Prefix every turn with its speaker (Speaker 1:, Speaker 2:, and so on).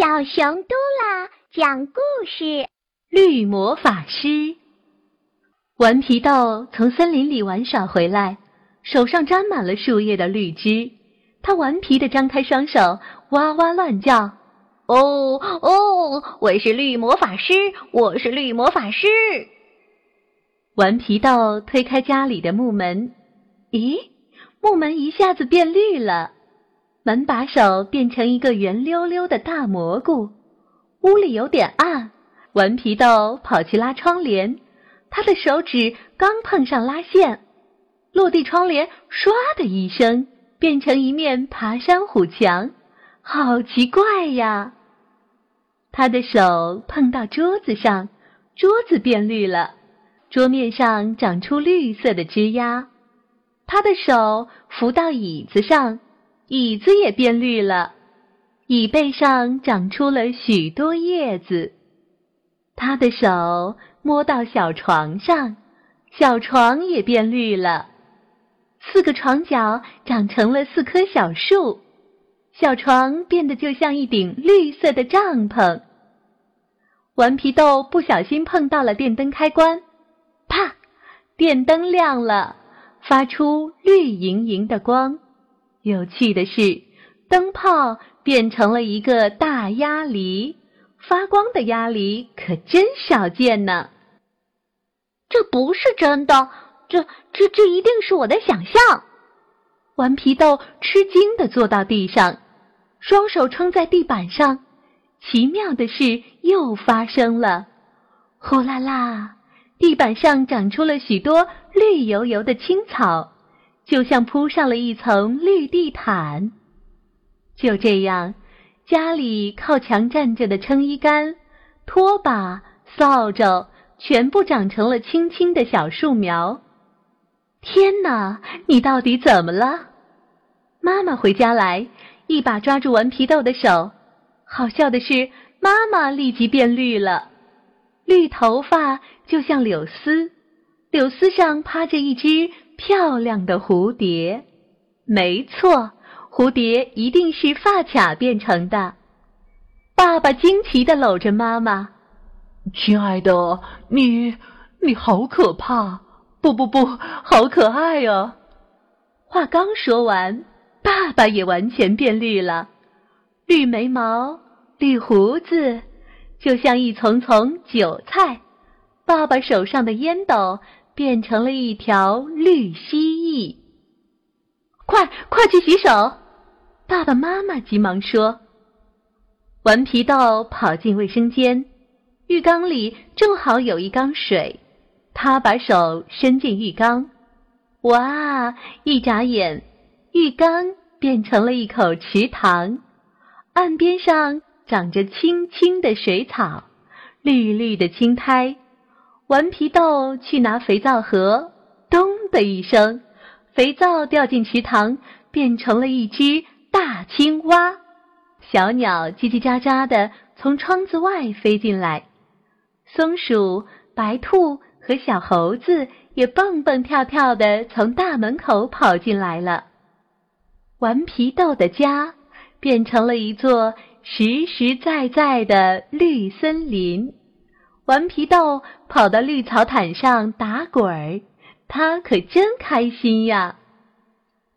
Speaker 1: 小熊嘟啦讲故事：
Speaker 2: 绿魔法师。顽皮豆从森林里玩耍回来，手上沾满了树叶的绿汁。他顽皮的张开双手，哇哇乱叫：“
Speaker 3: 哦哦，我是绿魔法师，我是绿魔法师！”
Speaker 2: 顽皮豆推开家里的木门，咦，木门一下子变绿了。门把手变成一个圆溜溜的大蘑菇，屋里有点暗。顽皮豆跑去拉窗帘，他的手指刚碰上拉线，落地窗帘唰的一声变成一面爬山虎墙，好奇怪呀！他的手碰到桌子上，桌子变绿了，桌面上长出绿色的枝丫。他的手扶到椅子上。椅子也变绿了，椅背上长出了许多叶子。他的手摸到小床上，小床也变绿了。四个床角长成了四棵小树，小床变得就像一顶绿色的帐篷。顽皮豆不小心碰到了电灯开关，啪！电灯亮了，发出绿莹莹的光。有趣的是，灯泡变成了一个大鸭梨，发光的鸭梨可真少见呢。
Speaker 3: 这不是真的，这这这一定是我的想象。
Speaker 2: 顽皮豆吃惊的坐到地上，双手撑在地板上。奇妙的事又发生了，呼啦啦，地板上长出了许多绿油油的青草。就像铺上了一层绿地毯。就这样，家里靠墙站着的撑衣杆、拖把、扫帚，全部长成了青青的小树苗。天哪，你到底怎么了？妈妈回家来，一把抓住顽皮豆的手。好笑的是，妈妈立即变绿了，绿头发就像柳丝，柳丝上趴着一只。漂亮的蝴蝶，没错，蝴蝶一定是发卡变成的。爸爸惊奇的搂着妈妈：“
Speaker 4: 亲爱的，你你好可怕！不不不，好可爱啊！”
Speaker 2: 话刚说完，爸爸也完全变绿了，绿眉毛，绿胡子，就像一丛丛韭菜。爸爸手上的烟斗。变成了一条绿蜥蜴，快快去洗手！爸爸妈妈急忙说。顽皮豆跑进卫生间，浴缸里正好有一缸水，他把手伸进浴缸，哇！一眨眼，浴缸变成了一口池塘，岸边上长着青青的水草，绿绿的青苔。顽皮豆去拿肥皂盒，咚的一声，肥皂掉进池塘，变成了一只大青蛙。小鸟叽叽喳喳的从窗子外飞进来，松鼠、白兔和小猴子也蹦蹦跳跳的从大门口跑进来了。顽皮豆的家变成了一座实实在在的绿森林。顽皮豆跑到绿草毯上打滚儿，他可真开心呀。